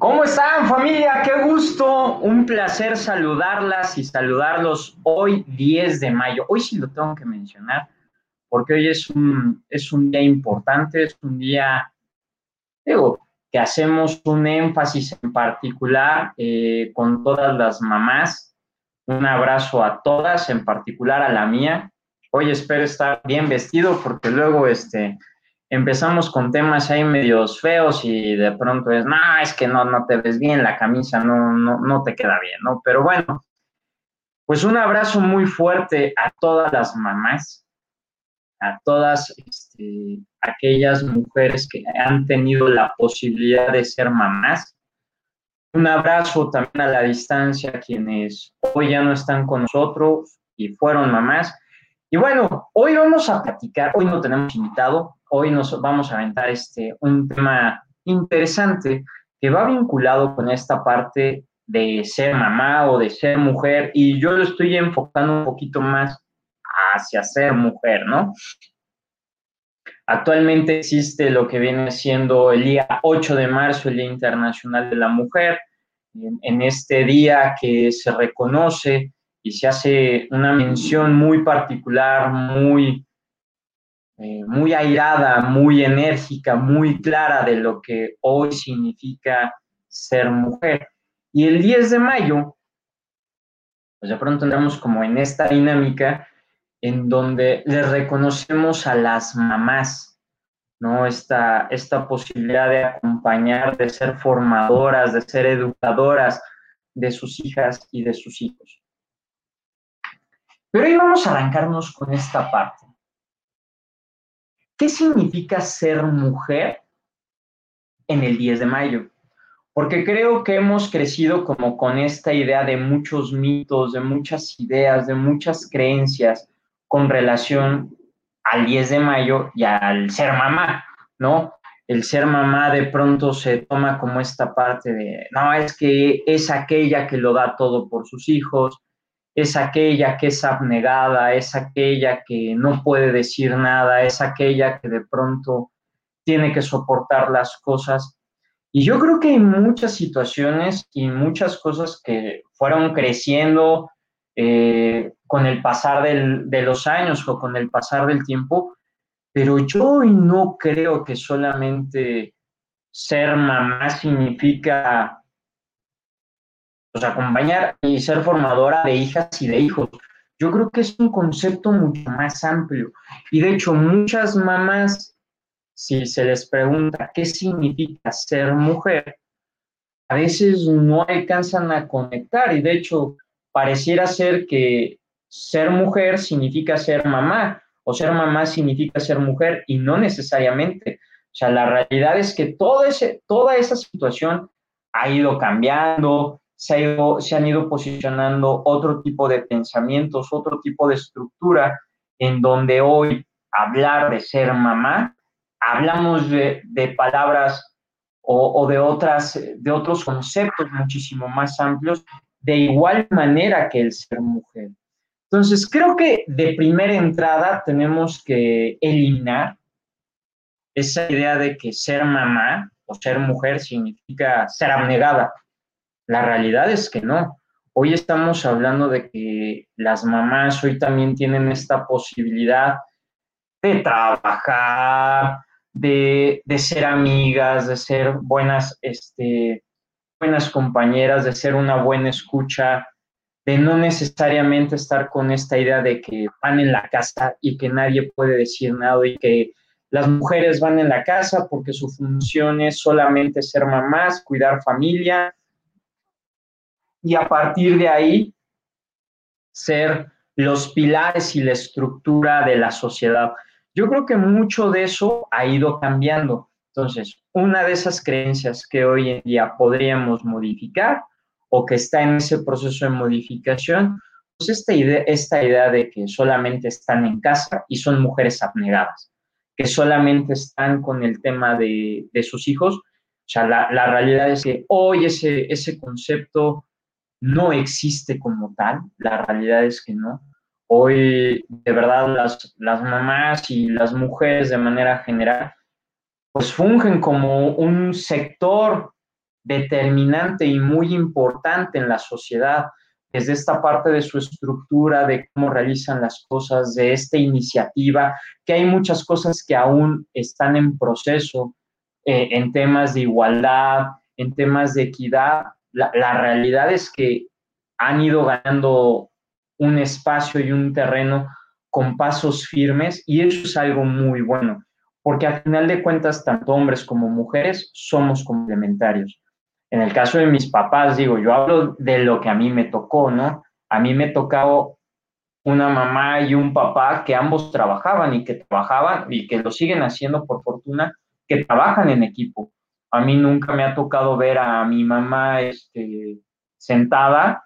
¿Cómo están familia? Qué gusto, un placer saludarlas y saludarlos hoy 10 de mayo. Hoy sí lo tengo que mencionar porque hoy es un, es un día importante, es un día, digo, que hacemos un énfasis en particular eh, con todas las mamás. Un abrazo a todas, en particular a la mía, hoy espero estar bien vestido porque luego este, empezamos con temas ahí medios feos y de pronto es, no, es que no, no te ves bien, la camisa no, no, no te queda bien, ¿no? Pero bueno, pues un abrazo muy fuerte a todas las mamás, a todas este, aquellas mujeres que han tenido la posibilidad de ser mamás. Un abrazo también a la distancia a quienes hoy ya no están con nosotros y fueron mamás. Y bueno, hoy vamos a platicar, hoy no tenemos invitado, hoy nos vamos a aventar este, un tema interesante que va vinculado con esta parte de ser mamá o de ser mujer y yo lo estoy enfocando un poquito más hacia ser mujer, ¿no? Actualmente existe lo que viene siendo el día 8 de marzo, el Día Internacional de la Mujer. En, en este día que se reconoce y se hace una mención muy particular, muy, eh, muy airada, muy enérgica, muy clara de lo que hoy significa ser mujer. Y el 10 de mayo, pues de pronto entramos como en esta dinámica en donde le reconocemos a las mamás, ¿no? Esta, esta posibilidad de acompañar, de ser formadoras, de ser educadoras de sus hijas y de sus hijos. Pero hoy vamos a arrancarnos con esta parte. ¿Qué significa ser mujer en el 10 de mayo? Porque creo que hemos crecido como con esta idea de muchos mitos, de muchas ideas, de muchas creencias con relación al 10 de mayo y al ser mamá, ¿no? El ser mamá de pronto se toma como esta parte de, no, es que es aquella que lo da todo por sus hijos, es aquella que es abnegada, es aquella que no puede decir nada, es aquella que de pronto tiene que soportar las cosas. Y yo creo que hay muchas situaciones y muchas cosas que fueron creciendo eh, con el pasar de los años o con el pasar del tiempo, pero yo no creo que solamente ser mamá significa acompañar y ser formadora de hijas y de hijos. Yo creo que es un concepto mucho más amplio. Y de hecho, muchas mamás, si se les pregunta qué significa ser mujer, a veces no alcanzan a conectar. Y de hecho, pareciera ser que ser mujer significa ser mamá o ser mamá significa ser mujer y no necesariamente. O sea, la realidad es que todo ese, toda esa situación ha ido cambiando, se, han ido posicionando otro tipo de pensamientos, otro tipo de estructura, en donde hoy hablar de ser mamá, hablamos de, palabras o, de, otras, de otros conceptos muchísimo más amplios, de igual manera que el ser mujer. Entonces, creo que de primera entrada tenemos que eliminar esa idea de que ser mamá o ser mujer significa ser abnegada. La realidad es que no. Hoy estamos hablando de que las mamás hoy también tienen esta posibilidad de trabajar, de, ser amigas, de ser buenas, este, buenas compañeras, de ser una buena escucha, de no necesariamente estar con esta idea de que van en la casa y que nadie puede decir nada y que las mujeres van en la casa porque su función es solamente ser mamás, cuidar familia y a partir de ahí ser los pilares y la estructura de la sociedad. Yo creo que mucho de eso ha ido cambiando. Entonces, una de esas creencias que hoy en día podríamos modificar o que está en ese proceso de modificación, pues esta idea, esta idea de que solamente están en casa y son mujeres abnegadas, que solamente están con el tema de, sus hijos. O sea, la, la, realidad es que hoy ese, ese concepto no existe como tal, la realidad es que no. Hoy, de verdad, las, las mamás y las mujeres de manera general, pues fungen como un sector determinante y muy importante en la sociedad, desde esta parte de su estructura, de cómo realizan las cosas, de esta iniciativa, que hay muchas cosas que aún están en proceso eh, en temas de igualdad, en temas de equidad. La, realidad es que han ido ganando un espacio y un terreno con pasos firmes y eso es algo muy bueno, porque al final de cuentas, tanto hombres como mujeres somos complementarios. En el caso de mis papás, digo, yo hablo de lo que a mí me tocó, ¿no? A mí me tocó una mamá y un papá que ambos trabajaban y que trabajaban y que lo siguen haciendo por fortuna, que trabajan en equipo. A mí nunca me ha tocado ver a mi mamá este, sentada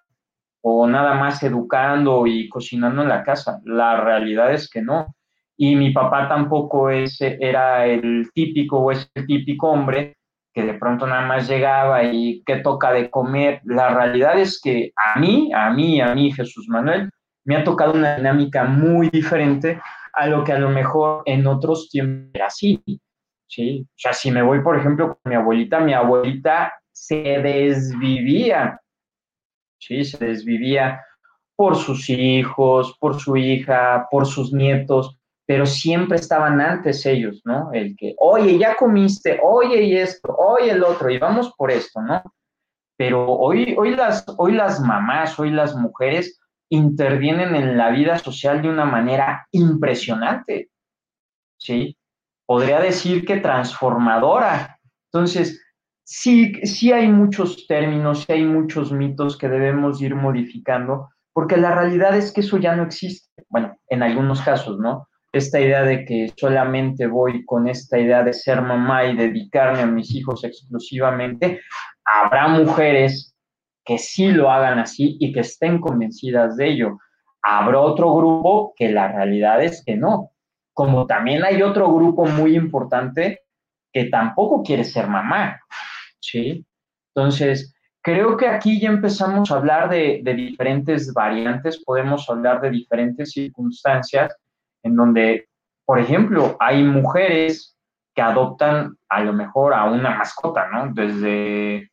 o nada más educando y cocinando en la casa. La realidad es que no. Y mi papá tampoco es, era el típico o es el típico hombre que de pronto nada más llegaba y que toca de comer. La realidad es que a mí, a mí, a mí, Jesús Manuel, me ha tocado una dinámica muy diferente a lo que a lo mejor en otros tiempos era así. ¿Sí? O sea, si me voy, por ejemplo, con mi abuelita, mi abuelita se desvivía, ¿sí? Se desvivía por sus hijos, por su hija, por sus nietos, pero siempre estaban antes ellos, ¿no? El que, oye, ya comiste, oye, y esto, oye, el otro, y vamos por esto, ¿no? Pero hoy, hoy, las, hoy las mamás, hoy las mujeres intervienen en la vida social de una manera impresionante, ¿sí? Podría decir que transformadora. Entonces, sí, sí hay muchos términos, sí hay muchos mitos que debemos ir modificando, porque la realidad es que eso ya no existe. Bueno, en algunos casos, ¿no? esta idea de que solamente voy con esta idea de ser mamá y dedicarme a mis hijos exclusivamente, habrá mujeres que sí lo hagan así y que estén convencidas de ello. Habrá otro grupo que la realidad es que no. Como también hay otro grupo muy importante que tampoco quiere ser mamá, ¿sí? Entonces, creo que aquí ya empezamos a hablar de, diferentes variantes, podemos hablar de diferentes circunstancias en donde, por ejemplo, hay mujeres que adoptan a lo mejor a una mascota, ¿no? Desde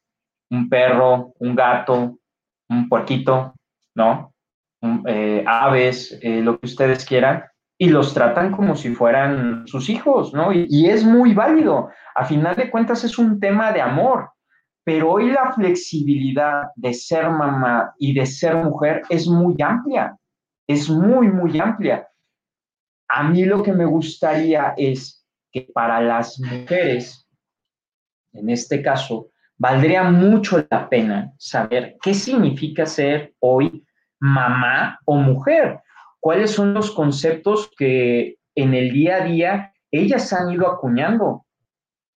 un perro, un gato, un puerquito, ¿no? Eh, aves, eh, lo que ustedes quieran, y los tratan como si fueran sus hijos, ¿no? Y, es muy válido. A final de cuentas es un tema de amor, pero hoy la flexibilidad de ser mamá y de ser mujer es muy amplia, es muy, muy amplia. A mí lo que me gustaría es que para las mujeres, en este caso, valdría mucho la pena saber qué significa ser hoy mamá o mujer, cuáles son los conceptos que en el día a día ellas han ido acuñando,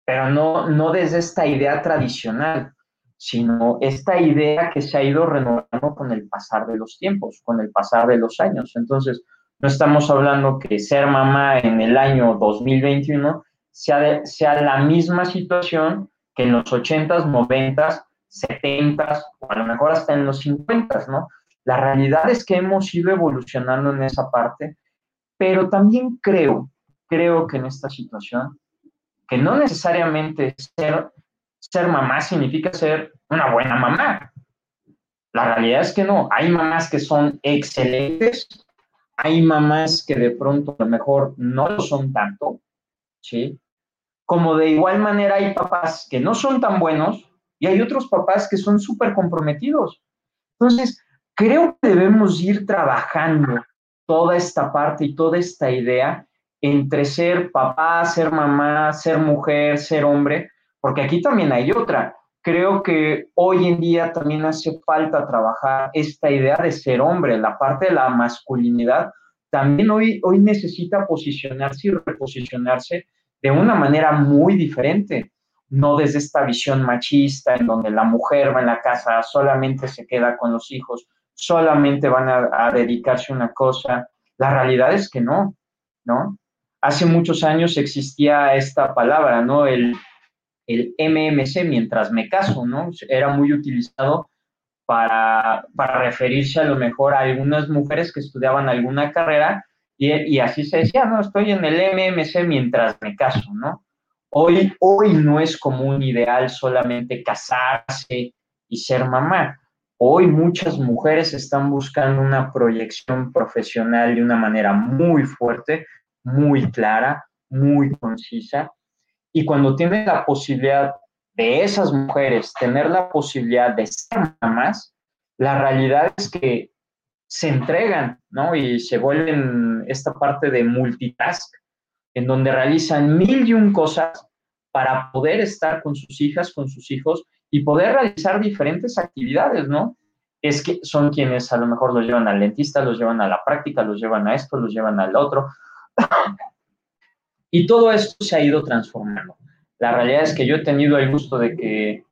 pero no, no desde esta idea tradicional, sino esta idea que se ha ido renovando con el pasar de los tiempos, con el pasar de los años. Entonces, no estamos hablando que ser mamá en el año 2021 sea, sea la misma situación que en los 80s, 90s, 70s o a lo mejor hasta en los 50s, ¿no? La realidad es que hemos ido evolucionando en esa parte, pero también creo, creo que en esta situación, que no necesariamente ser, ser mamá significa ser una buena mamá. La realidad es que no. Hay mamás que son excelentes hay mamás que de pronto a lo mejor no lo son tanto, ¿sí? como de igual manera hay papás que no son tan buenos y hay otros papás que son súper comprometidos. Entonces, creo que debemos ir trabajando toda esta parte y toda esta idea entre ser papá, ser mamá, ser mujer, ser hombre, porque aquí también hay otra. Creo que hoy en día también hace falta trabajar esta idea de ser hombre, la parte de la masculinidad, también hoy, hoy necesita posicionarse y reposicionarse de una manera muy diferente, no desde esta visión machista en donde la mujer va en la casa, solamente se queda con los hijos, solamente van a, dedicarse a una cosa. La realidad es que no, ¿no? Hace muchos años existía esta palabra, ¿no? El, el MMC, mientras me caso, ¿no? Era muy utilizado para, para referirse a lo mejor a algunas mujeres que estudiaban alguna carrera y, así se decía, no, estoy en el MMC mientras me caso, ¿no? Hoy, hoy no es como un ideal solamente casarse y ser mamá. Hoy muchas mujeres están buscando una proyección profesional de una manera muy fuerte, muy clara, muy concisa. Y cuando tienen la posibilidad de esas mujeres tener la posibilidad de ser mamás, la realidad es que se entregan, ¿no? Y se vuelven esta parte de multitask, en donde realizan mil y un cosas para poder estar con sus hijas, con sus hijos y poder realizar diferentes actividades, ¿no? Es que son quienes a lo mejor los llevan al dentista, los llevan a la práctica, los llevan a esto, los llevan al otro. y todo esto se ha ido transformando. La realidad es que yo he tenido el gusto de que,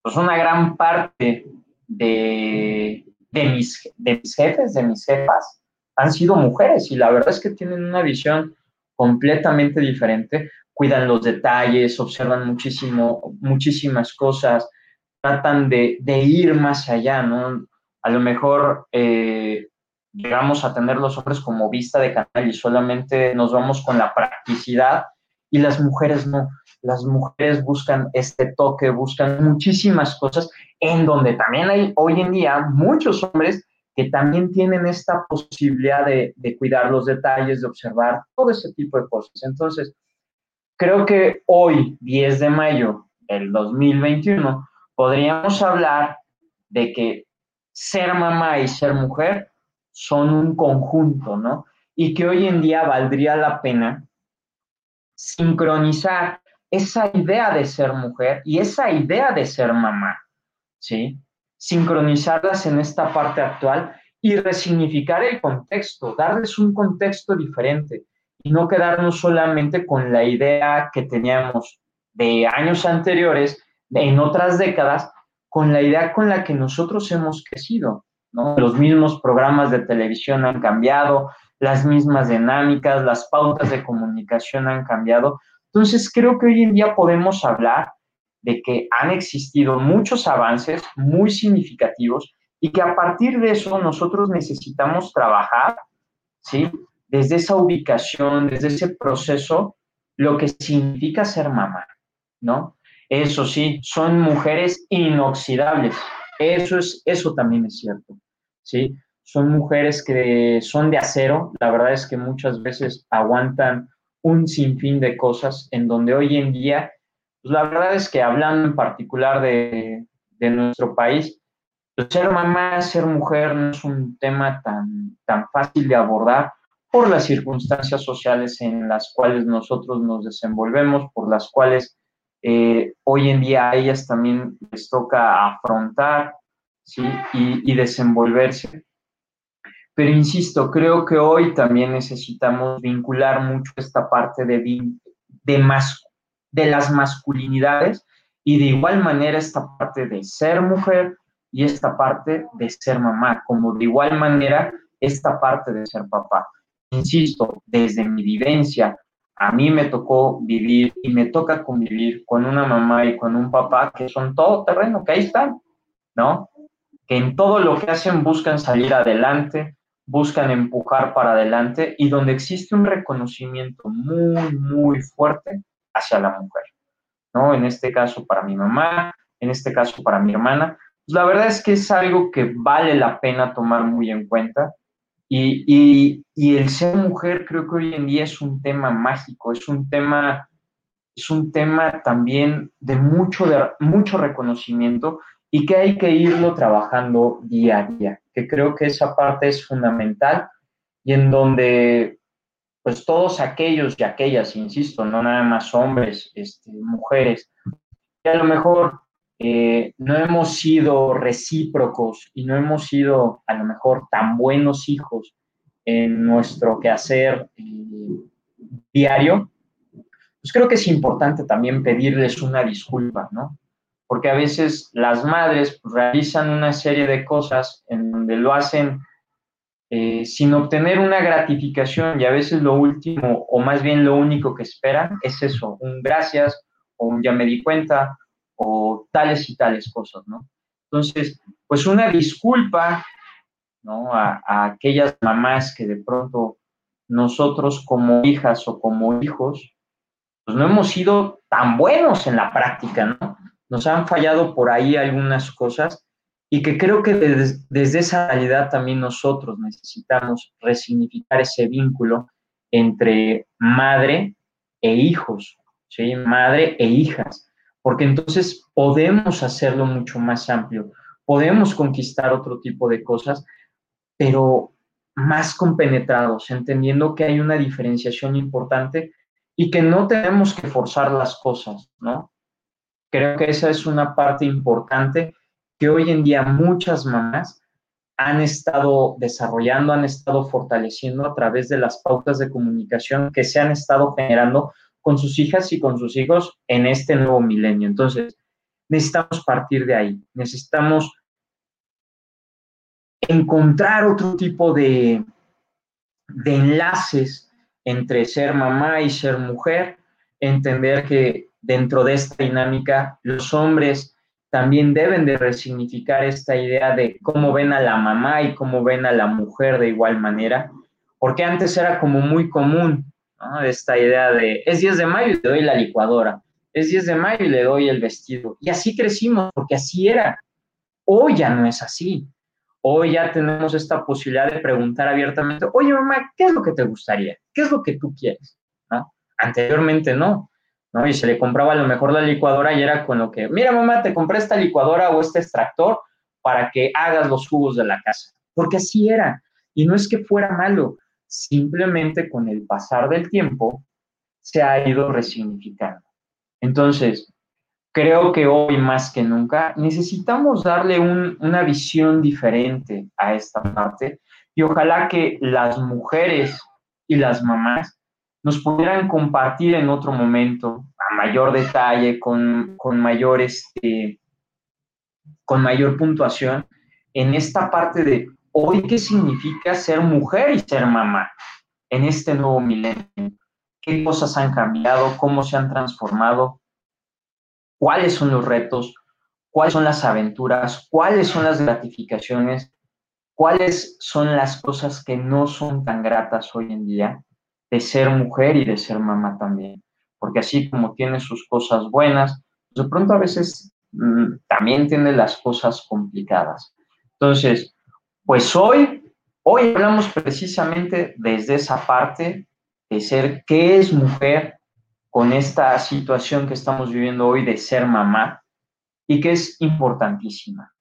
pues, una gran parte de, de mis, de mis jefes, de mis jefas, han sido mujeres y la verdad es que tienen una visión completamente diferente, cuidan los detalles, observan muchísimo, muchísimas cosas, tratan de, ir más allá, ¿no? A lo mejor eh, llegamos a tener los hombres como vista de canal y solamente nos vamos con la practicidad y las mujeres no las mujeres buscan este toque, buscan muchísimas cosas, en donde también hay hoy en día muchos hombres que también tienen esta posibilidad de, cuidar los detalles, de observar todo ese tipo de cosas. Entonces, creo que hoy, 10 de mayo del 2021, podríamos hablar de que ser mamá y ser mujer son un conjunto, ¿no? Y que hoy en día valdría la pena sincronizar esa idea de ser mujer y esa idea de ser mamá, ¿sí? Sincronizarlas en esta parte actual y resignificar el contexto, darles un contexto diferente y no quedarnos solamente con la idea que teníamos de años anteriores, en otras décadas, con la idea con la que nosotros hemos crecido. ¿no? Los mismos programas de televisión han cambiado, las mismas dinámicas, las pautas de comunicación han cambiado, entonces, creo que hoy en día podemos hablar de que han existido muchos avances muy significativos y que a partir de eso nosotros necesitamos trabajar, ¿sí? Desde esa ubicación, desde ese proceso, lo que significa ser mamá, ¿no? Eso sí, son mujeres inoxidables. Eso es, eso también es cierto, ¿sí? Son mujeres que son de acero. La verdad es que muchas veces aguantan un sinfín de cosas en donde hoy en día, pues la verdad es que hablando en particular de, de nuestro país, pues ser mamá, ser mujer no es un tema tan, tan fácil de abordar por las circunstancias sociales en las cuales nosotros nos desenvolvemos, por las cuales eh, hoy en día a ellas también les toca afrontar ¿sí? y, y desenvolverse. Pero insisto, creo que hoy también necesitamos vincular mucho esta parte de, de, de las masculinidades y de igual manera esta parte de ser mujer y esta parte de ser mamá, como de igual manera esta parte de ser papá. Insisto, desde mi vivencia, a mí me tocó vivir y me toca convivir con una mamá y con un papá que son todo terreno, que ahí están, ¿no? Que en todo lo que hacen buscan salir adelante, buscan empujar para adelante y donde existe un reconocimiento muy, muy fuerte hacia la mujer, ¿no? En este caso para mi mamá, en este caso para mi hermana. Pues la verdad es que es algo que vale la pena tomar muy en cuenta y, el ser mujer creo que hoy en día es un tema mágico, es un tema es un tema también de mucho, mucho reconocimiento y que hay que irlo trabajando día a día, que creo que esa parte es fundamental y en donde pues todos aquellos y aquellas, insisto, no nada más hombres, este, mujeres, que a lo mejor eh, no hemos sido recíprocos y no hemos sido a lo mejor tan buenos hijos en nuestro quehacer eh, diario, pues creo que es importante también pedirles una disculpa, ¿no? Porque a veces las madres realizan una serie de cosas en donde lo hacen eh, sin obtener una gratificación y a veces lo último o más bien lo único que esperan es eso, un gracias o un ya me di cuenta o tales y tales cosas, ¿no? Entonces, pues una disculpa, ¿no? A, aquellas mamás que de pronto nosotros como hijas o como hijos pues no hemos sido tan buenos en la práctica, ¿no? Nos han fallado por ahí algunas cosas y que creo que desde, esa realidad también nosotros necesitamos resignificar ese vínculo entre madre e hijos, ¿sí? Madre e hijas, porque entonces podemos hacerlo mucho más amplio, podemos conquistar otro tipo de cosas, pero más compenetrados, entendiendo que hay una diferenciación importante y que no tenemos que forzar las cosas, ¿no? Creo que esa es una parte importante que hoy en día muchas mamás han estado desarrollando, han estado fortaleciendo a través de las pautas de comunicación que se han estado generando con sus hijas y con sus hijos en este nuevo milenio. Entonces, necesitamos partir de ahí, necesitamos encontrar otro tipo de, de enlaces entre ser mamá y ser mujer, entender que dentro de esta dinámica los hombres también deben de resignificar esta idea de cómo ven a la mamá y cómo ven a la mujer de igual manera, porque antes era como muy común esta idea de es 10 de mayo y le doy la licuadora, es 10 de mayo y le doy el vestido, y así crecimos, porque así era. Hoy ya no es así. Hoy ya tenemos esta posibilidad de preguntar abiertamente, oye mamá, ¿qué es lo que te gustaría? ¿Qué es lo que tú quieres? Anteriormente no, ¿no? Y se le compraba a lo mejor la licuadora y era con lo que, mira mamá, te compré esta licuadora o este extractor para que hagas los jugos de la casa, porque así era. Y no es que fuera malo, simplemente con el pasar del tiempo se ha ido resignificando. Entonces, creo que hoy más que nunca necesitamos darle una visión diferente a esta parte y ojalá que las mujeres y las mamás nos pudieran compartir en otro momento a mayor detalle, con, con mayor, este, con mayor puntuación, en esta parte de hoy qué significa ser mujer y ser mamá en este nuevo milenio. ¿Qué cosas han cambiado? ¿Cómo se han transformado? cuáles son los retos, cuáles son las aventuras, cuáles son las gratificaciones, cuáles son las cosas que no son tan gratas hoy en día de ser mujer y de ser mamá también. Porque así como tiene sus cosas buenas, de pronto a veces mm, también tiene las cosas complicadas. Entonces, pues hoy, hoy hablamos precisamente desde esa parte de ser qué es mujer, con esta situación que estamos viviendo hoy de ser mamá y que es importantísima.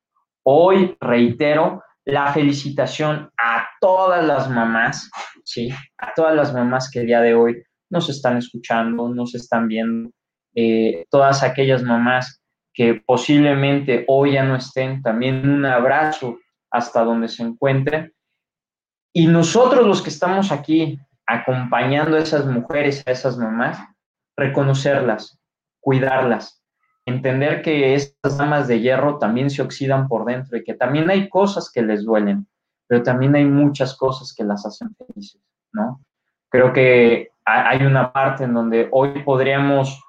Hoy reitero la felicitación a todas las mamás, ¿sí? A todas las mamás que el día de hoy nos están escuchando, nos están viendo, eh, todas aquellas mamás que posiblemente hoy ya no estén, también un abrazo hasta donde se encuentren. Y nosotros los que estamos aquí acompañando a esas mujeres, a esas mamás, reconocerlas, cuidarlas, entender que estas damas de hierro también se oxidan por dentro y que también hay cosas que les duelen, pero también hay muchas cosas que las hacen felices, ¿no? Creo que hay una parte en donde hoy podríamos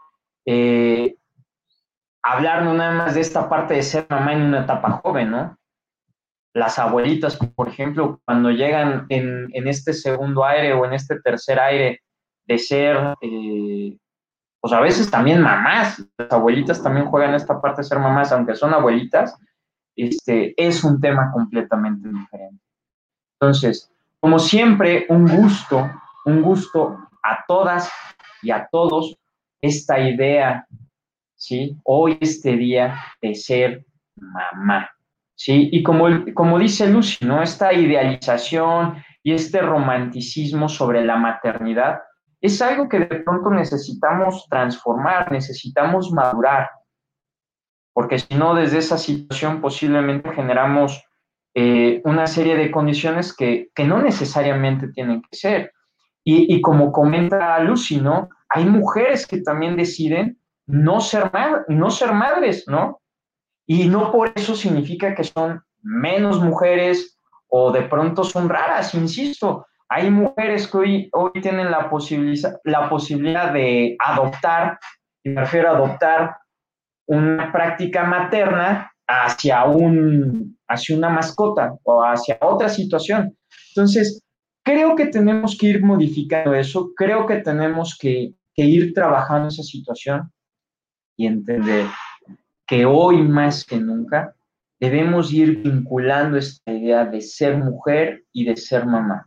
eh, hablar nada más de esta parte de ser mamá en una etapa joven, ¿no? Las abuelitas, por ejemplo, cuando llegan en, este segundo aire o en este tercer aire de ser eh, pues a veces también mamás, las abuelitas también juegan esta parte de ser mamás, aunque son abuelitas, este, es un tema completamente diferente. Entonces, como siempre, un gusto, un gusto a todas y a todos esta idea, ¿sí? Hoy, este día de ser mamá, ¿sí? Y como, como dice Lucy, ¿no? Esta idealización y este romanticismo sobre la maternidad es algo que de pronto necesitamos transformar, necesitamos madurar, porque si no, desde esa situación posiblemente generamos eh, una serie de condiciones que, no necesariamente tienen que ser. Y, como comenta Lucy, ¿no? Hay mujeres que también deciden no ser, no ser madres, ¿no? Y no por eso significa que son menos mujeres o de pronto son raras, insisto. Hay mujeres que hoy, tienen la, posibilidad, la posibilidad de adoptar, y me refiero a adoptar una práctica materna hacia, un, hacia una mascota o hacia otra situación. Entonces, creo que tenemos que ir modificando eso, creo que tenemos que, que ir trabajando esa situación y entender que hoy más que nunca debemos ir vinculando esta idea de ser mujer y de ser mamá.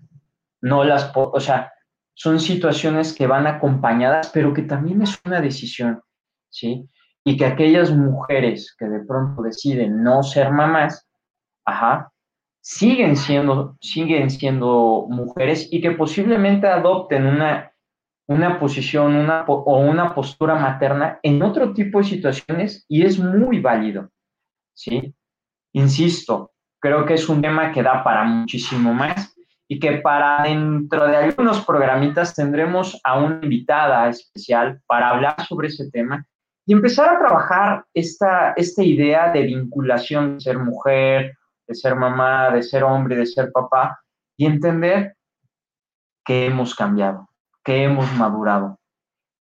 No las, o sea, son situaciones que van acompañadas, pero que también es una decisión, ¿sí? Y que aquellas mujeres que de pronto deciden no ser mamás, ajá, siguen siendo, siguen siendo mujeres y que posiblemente adopten una una posición o una postura materna en otro tipo de situaciones y es muy válido, ¿sí? Insisto, creo que es un tema que da para muchísimo más y que para dentro de algunos programitas tendremos a una invitada especial para hablar sobre ese tema y empezar a trabajar esta, esta idea de vinculación de ser mujer, de ser mamá, de ser hombre, de ser papá y entender que hemos cambiado, que hemos madurado.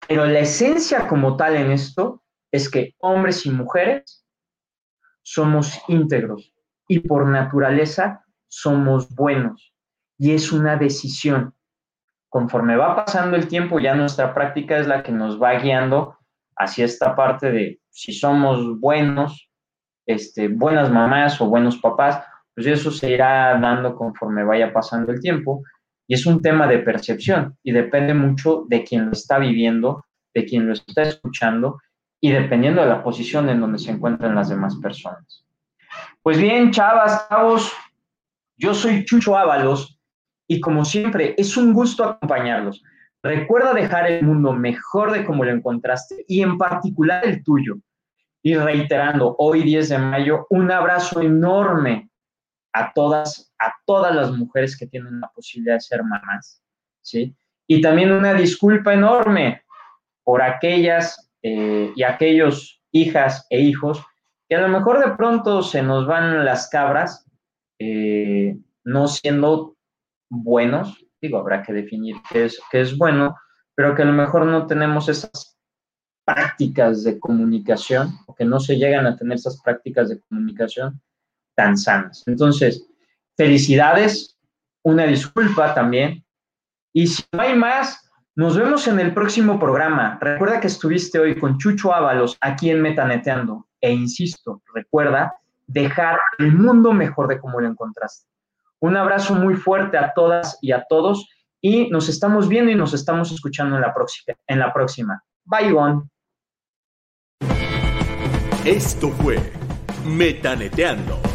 Pero la esencia como tal en esto es que hombres y mujeres somos íntegros y por naturaleza somos buenos. Y es una decisión. Conforme va pasando el tiempo, ya nuestra práctica es la que nos va guiando hacia esta parte de si somos buenos, este, buenas mamás o buenos papás, pues eso se irá dando conforme vaya pasando el tiempo y es un tema de percepción y depende mucho de quien lo está viviendo, de quien lo está escuchando y dependiendo de la posición en donde se encuentran las demás personas. Pues bien, chavas, chavos, yo soy Chucho Ábalos y como siempre es un gusto acompañarlos. Recuerda dejar el mundo mejor de como lo encontraste y en particular el tuyo. Y reiterando, hoy 10 de mayo, un abrazo enorme a todas, a todas las mujeres que tienen la posibilidad de ser mamás, ¿sí? Y también una disculpa enorme por aquellas eh, y aquellos hijas e hijos que a lo mejor de pronto se nos van las cabras, eh, no siendo buenos, digo, habrá que definir qué es, qué es bueno, pero que a lo mejor no tenemos esas prácticas de comunicación, o que no se llegan a tener esas prácticas de comunicación tan sanas. Entonces, felicidades, una disculpa también. Y si no hay más, nos vemos en el próximo programa. Recuerda que estuviste hoy con Chucho Ábalos aquí en Metaneteando. E insisto, recuerda dejar el mundo mejor de como lo encontraste. Un abrazo muy fuerte a todas y a todos y nos estamos viendo y nos estamos escuchando en la próxima. En la próxima. Bye, on. Esto fue Metaneteando